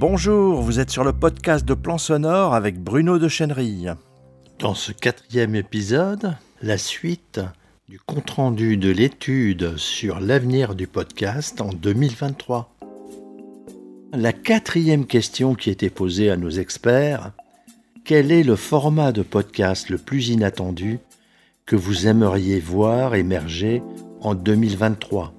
Bonjour, vous êtes sur le podcast de Plan Sonore avec Bruno de Chenerille. Dans ce quatrième épisode, la suite du compte-rendu de l'étude sur l'avenir du podcast en 2023. La quatrième question qui était posée à nos experts, quel est le format de podcast le plus inattendu que vous aimeriez voir émerger en 2023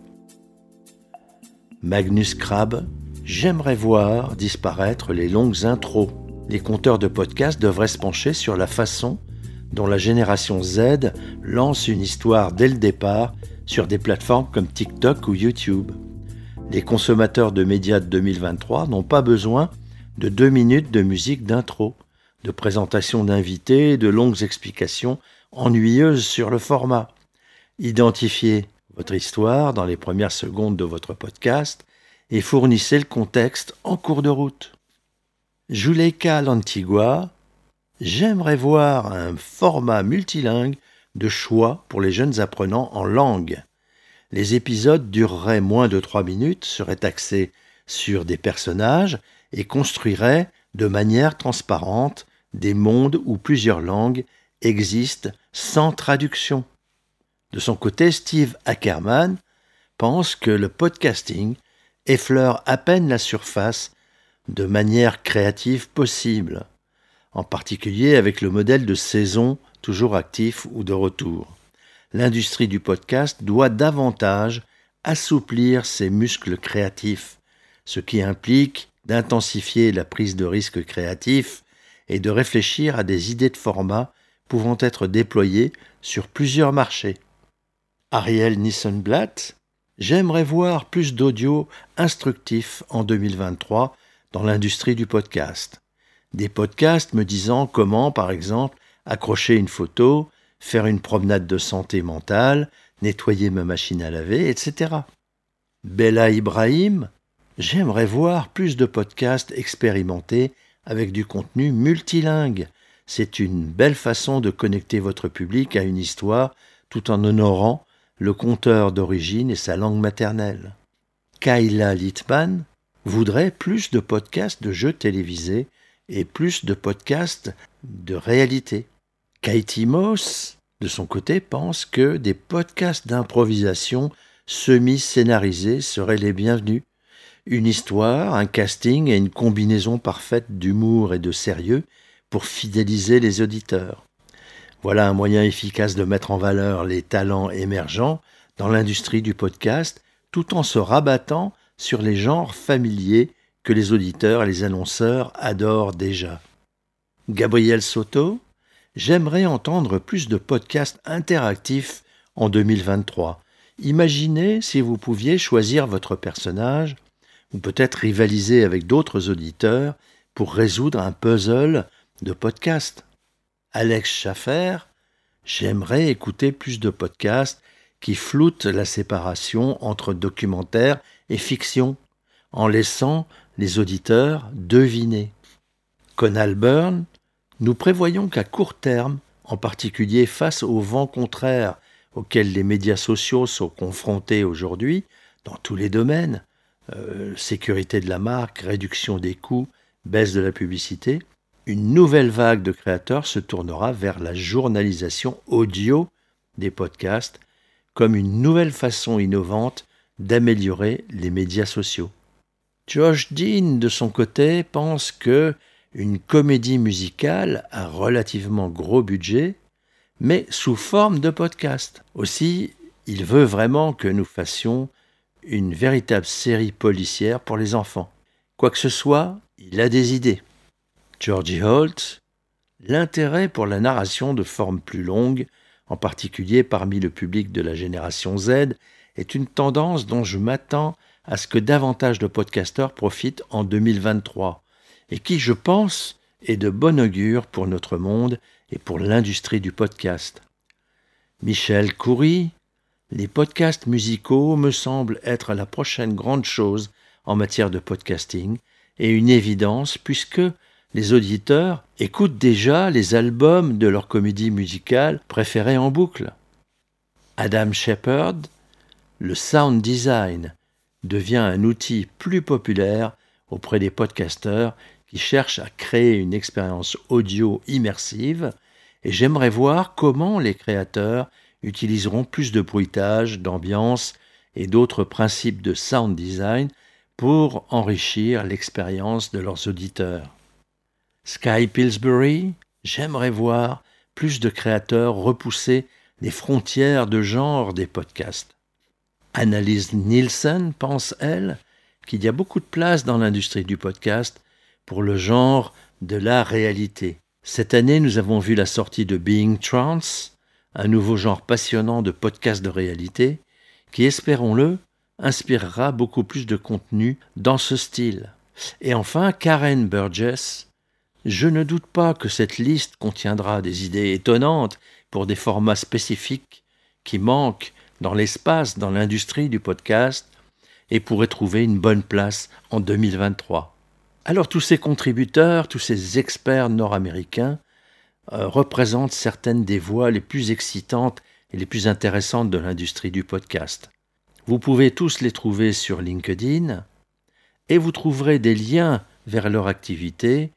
Magnus Krab, j'aimerais voir disparaître les longues intros. Les compteurs de podcasts devraient se pencher sur la façon dont la génération Z lance une histoire dès le départ sur des plateformes comme TikTok ou YouTube. Les consommateurs de médias de 2023 n'ont pas besoin de deux minutes de musique d'intro, de présentation d'invités, de longues explications ennuyeuses sur le format. Identifiez votre histoire dans les premières secondes de votre podcast et fournissez le contexte en cours de route. Juleika Lantigua, j'aimerais voir un format multilingue de choix pour les jeunes apprenants en langue. Les épisodes dureraient moins de trois minutes, seraient axés sur des personnages et construiraient de manière transparente des mondes où plusieurs langues existent sans traduction. De son côté, Steve Ackerman pense que le podcasting effleure à peine la surface de manière créative possible, en particulier avec le modèle de saison toujours actif ou de retour l'industrie du podcast doit davantage assouplir ses muscles créatifs, ce qui implique d'intensifier la prise de risque créatif et de réfléchir à des idées de format pouvant être déployées sur plusieurs marchés. Ariel Nissenblatt, j'aimerais voir plus d'audio instructif en 2023 dans l'industrie du podcast. Des podcasts me disant comment, par exemple, accrocher une photo, faire une promenade de santé mentale, nettoyer ma machine à laver, etc. Bella Ibrahim, j'aimerais voir plus de podcasts expérimentés avec du contenu multilingue. C'est une belle façon de connecter votre public à une histoire tout en honorant le conteur d'origine et sa langue maternelle. Kayla Littman voudrait plus de podcasts de jeux télévisés et plus de podcasts de réalité. Katie Moss, de son côté, pense que des podcasts d'improvisation semi-scénarisés seraient les bienvenus. Une histoire, un casting et une combinaison parfaite d'humour et de sérieux pour fidéliser les auditeurs. Voilà un moyen efficace de mettre en valeur les talents émergents dans l'industrie du podcast tout en se rabattant sur les genres familiers que les auditeurs et les annonceurs adorent déjà. Gabriel Soto, J'aimerais entendre plus de podcasts interactifs en 2023. Imaginez si vous pouviez choisir votre personnage, ou peut-être rivaliser avec d'autres auditeurs pour résoudre un puzzle de podcasts. Alex Schaffer, j'aimerais écouter plus de podcasts qui floutent la séparation entre documentaire et fiction, en laissant les auditeurs deviner. Conal Byrne, nous prévoyons qu'à court terme, en particulier face aux vents contraires auxquels les médias sociaux sont confrontés aujourd'hui, dans tous les domaines, euh, sécurité de la marque, réduction des coûts, baisse de la publicité, une nouvelle vague de créateurs se tournera vers la journalisation audio des podcasts comme une nouvelle façon innovante d'améliorer les médias sociaux. Josh Dean, de son côté, pense que une comédie musicale à relativement gros budget, mais sous forme de podcast. Aussi, il veut vraiment que nous fassions une véritable série policière pour les enfants. Quoi que ce soit, il a des idées. Georgie Holt, l'intérêt pour la narration de forme plus longue, en particulier parmi le public de la génération Z, est une tendance dont je m'attends à ce que davantage de podcasteurs profitent en 2023 et qui, je pense, est de bon augure pour notre monde et pour l'industrie du podcast. Michel Coury, les podcasts musicaux me semblent être la prochaine grande chose en matière de podcasting et une évidence puisque les auditeurs écoutent déjà les albums de leur comédie musicale préférée en boucle. Adam Shepard, le sound design devient un outil plus populaire auprès des podcasteurs qui cherchent à créer une expérience audio immersive et j'aimerais voir comment les créateurs utiliseront plus de bruitage, d'ambiance et d'autres principes de sound design pour enrichir l'expérience de leurs auditeurs. Sky Pillsbury, j'aimerais voir plus de créateurs repousser les frontières de genre des podcasts. Annalise Nielsen pense, elle, qu'il y a beaucoup de place dans l'industrie du podcast pour le genre de la réalité. Cette année, nous avons vu la sortie de Being Trans, un nouveau genre passionnant de podcast de réalité, qui, espérons-le, inspirera beaucoup plus de contenu dans ce style. Et enfin, Karen Burgess. Je ne doute pas que cette liste contiendra des idées étonnantes pour des formats spécifiques qui manquent dans l'espace, dans l'industrie du podcast, et pourraient trouver une bonne place en 2023. Alors tous ces contributeurs, tous ces experts nord-américains euh, représentent certaines des voix les plus excitantes et les plus intéressantes de l'industrie du podcast. Vous pouvez tous les trouver sur LinkedIn et vous trouverez des liens vers leur activité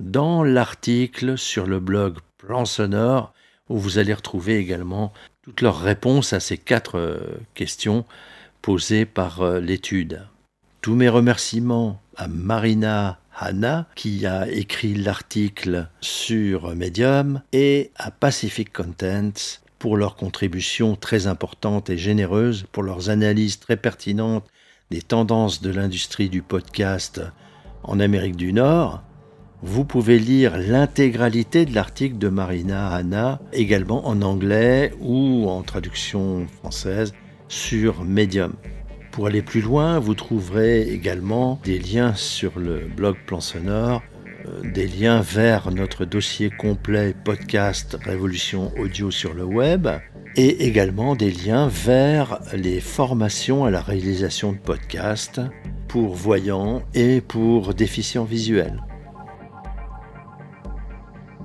dans l'article sur le blog Plan Sonore où vous allez retrouver également toutes leurs réponses à ces quatre euh, questions posées par euh, l'étude. Tous mes remerciements à Marina Hanna qui a écrit l'article sur Medium et à Pacific Contents pour leurs contributions très importantes et généreuses, pour leurs analyses très pertinentes des tendances de l'industrie du podcast en Amérique du Nord. Vous pouvez lire l'intégralité de l'article de Marina Hanna, également en anglais ou en traduction française, sur Medium. Pour aller plus loin, vous trouverez également des liens sur le blog Plan Sonore, euh, des liens vers notre dossier complet podcast Révolution Audio sur le web, et également des liens vers les formations à la réalisation de podcasts pour voyants et pour déficients visuels.